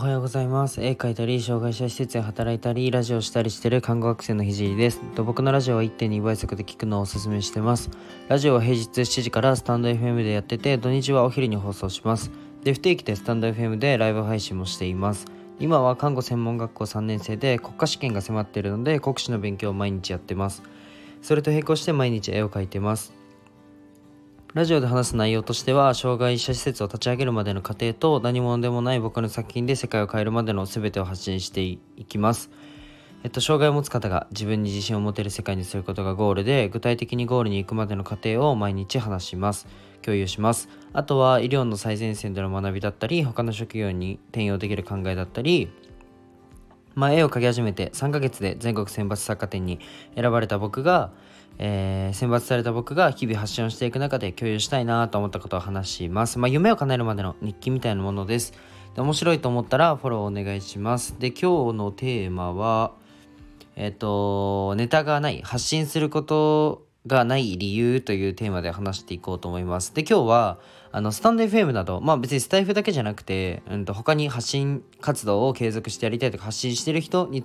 おはようございます。絵描いたり障害者施設で働いたりラジオしたりしてる看護学生のひじりです。僕のラジオは1.2倍速で聞くのをおすすめしてます。ラジオは平日7時からスタンド FM でやってて土日はお昼に放送します。で不定期でスタンド FM でライブ配信もしています。今は看護専門学校3年生で国家試験が迫っているので国試の勉強を毎日やってます。それと並行して毎日絵を描いてます。ラジオで話す内容としては障害者施設を立ち上げるまでの過程と何者でもない僕の作品で世界を変えるまでの全てを発信していきます。えっと、障害を持つ方が自分に自信を持てる世界にすることがゴールで具体的にゴールに行くまでの過程を毎日話します共有しますあとは医療の最前線での学びだったり他の職業に転用できる考えだったりまあ、絵を描き始めて3ヶ月で全国選抜作家展に選ばれた僕がえー、選抜された僕が日々発信をしていく中で共有したいなと思ったことを話します。まあ、夢を叶えるまでの日記みたいなものです。で面白いと思ったらフォローお願いします。で、今日のテーマは、えっ、ー、と、ネタがない、発信することがない理由というテーマで話していこうと思います。で、今日は、あの、スタンド FM など、まあ別にスタイフだけじゃなくて、うんと、他に発信活動を継続してやりたいとか発信してる人に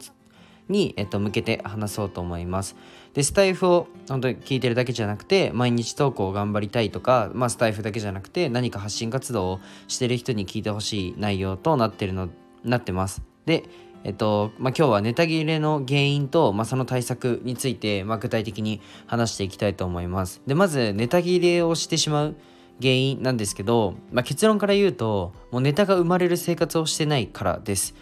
に、えっと、向けて話そうと思います。で、スタイフを本当に聞いてるだけじゃなくて、毎日投稿を頑張りたいとか、まあ、スタイフだけじゃなくて、何か発信活動をしてる人に聞いてほしい内容となってるの、なってます。で、えっと、まあ、今日はネタ切れの原因と、まあ、その対策について、まあ、具体的に話していきたいと思います。で、まず、ネタ切れをしてしまう原因なんですけど、まあ、結論から言うと、もうネタが生まれる生活をしてないからです。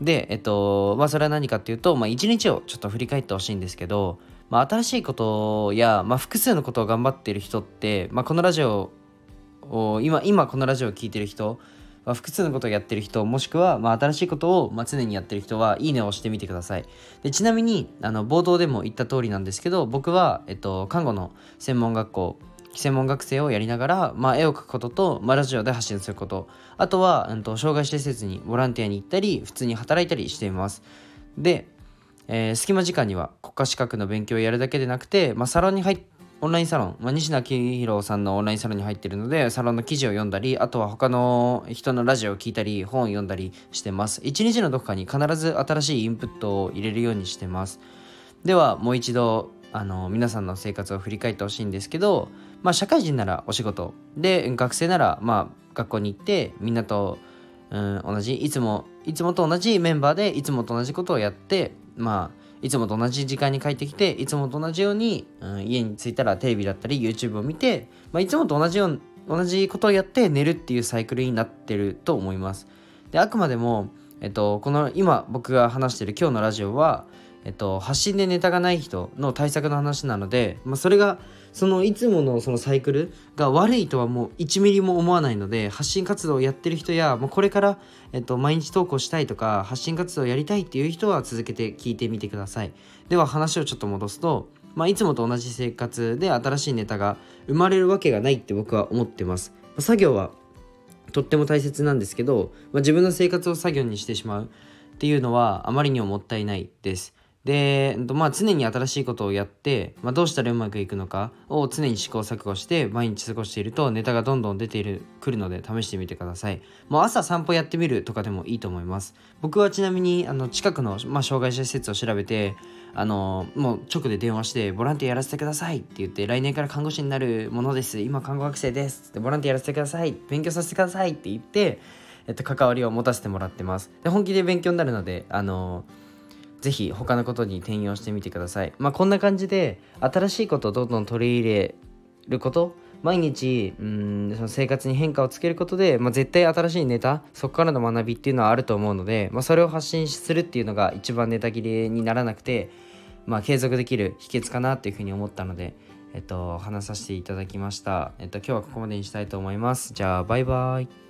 で、えっと、まあ、それは何かっていうと、まあ、一日をちょっと振り返ってほしいんですけど、まあ、新しいことや、まあ、複数のことを頑張ってる人って、まあ、このラジオを、今、今このラジオを聴いてる人、まあ、複数のことをやってる人、もしくは、まあ、新しいことを、まあ、常にやってる人は、いいねを押してみてください。で、ちなみに、あの、冒頭でも言った通りなんですけど、僕は、えっと、看護の専門学校、専門学生をやりながら、まあ、絵を描くことと、まあ、ラジオで発信することあとは、うんと、障害者施設にボランティアに行ったり普通に働いたりしていますで、えー、隙間時間には国家資格の勉強をやるだけでなくて、まあ、サロンに入ってオンラインサロン、まあ、西野昭弘さんのオンラインサロンに入ってるので、サロンの記事を読んだり、あとは他の人のラジオを聞いたり、本を読んだりしてます。一日のどこかに必ず新しいインプットを入れるようにしてます。では、もう一度、あの、皆さんの生活を振り返ってほしいんですけど、まあ、社会人ならお仕事で学生ならまあ学校に行ってみんなと、うん、同じいつもいつもと同じメンバーでいつもと同じことをやってまあいつもと同じ時間に帰ってきていつもと同じように、うん、家に着いたらテレビだったり YouTube を見て、まあ、いつもと同じよう同じことをやって寝るっていうサイクルになってると思います。であくまでも、えっと、この今僕が話してる今日のラジオは、えっと、発信でネタがない人の対策の話なので、まあ、それがそのいつものそのサイクルが悪いとはもう1ミリも思わないので発信活動をやってる人やもうこれから、えっと、毎日投稿したいとか発信活動をやりたいっていう人は続けて聞いてみてください。では話をちょっと戻すと、まあ、いつもと同じ生活で新しいネタが生まれるわけがないって僕は思ってます。作業はとっても大切なんですけど、まあ、自分の生活を作業にしてしまうっていうのはあまりにももったいないです。で、まあ、常に新しいことをやって、まあ、どうしたらうまくいくのかを常に試行錯誤して毎日過ごしているとネタがどんどん出ているくるので試してみてください。もう朝散歩やってみるとかでもいいと思います。僕はちなみにあの近くの、まあ、障害者施設を調べてあのもう直で電話してボランティアやらせてくださいって言って来年から看護師になるものです。今看護学生ですってボランティアやらせてください。勉強させてくださいって言ってえっと、関わりを持たせてもらってます。で本気で勉強になるのであのぜひ他のことに転用してみてください。まあこんな感じで新しいことをどんどん取り入れること毎日うんその生活に変化をつけることで、まあ、絶対新しいネタそこからの学びっていうのはあると思うので、まあ、それを発信するっていうのが一番ネタ切れにならなくて、まあ、継続できる秘訣かなっていうふうに思ったので、えっと、話させていただきました。えっと、今日はここまでにしたいと思います。じゃあバイバイ。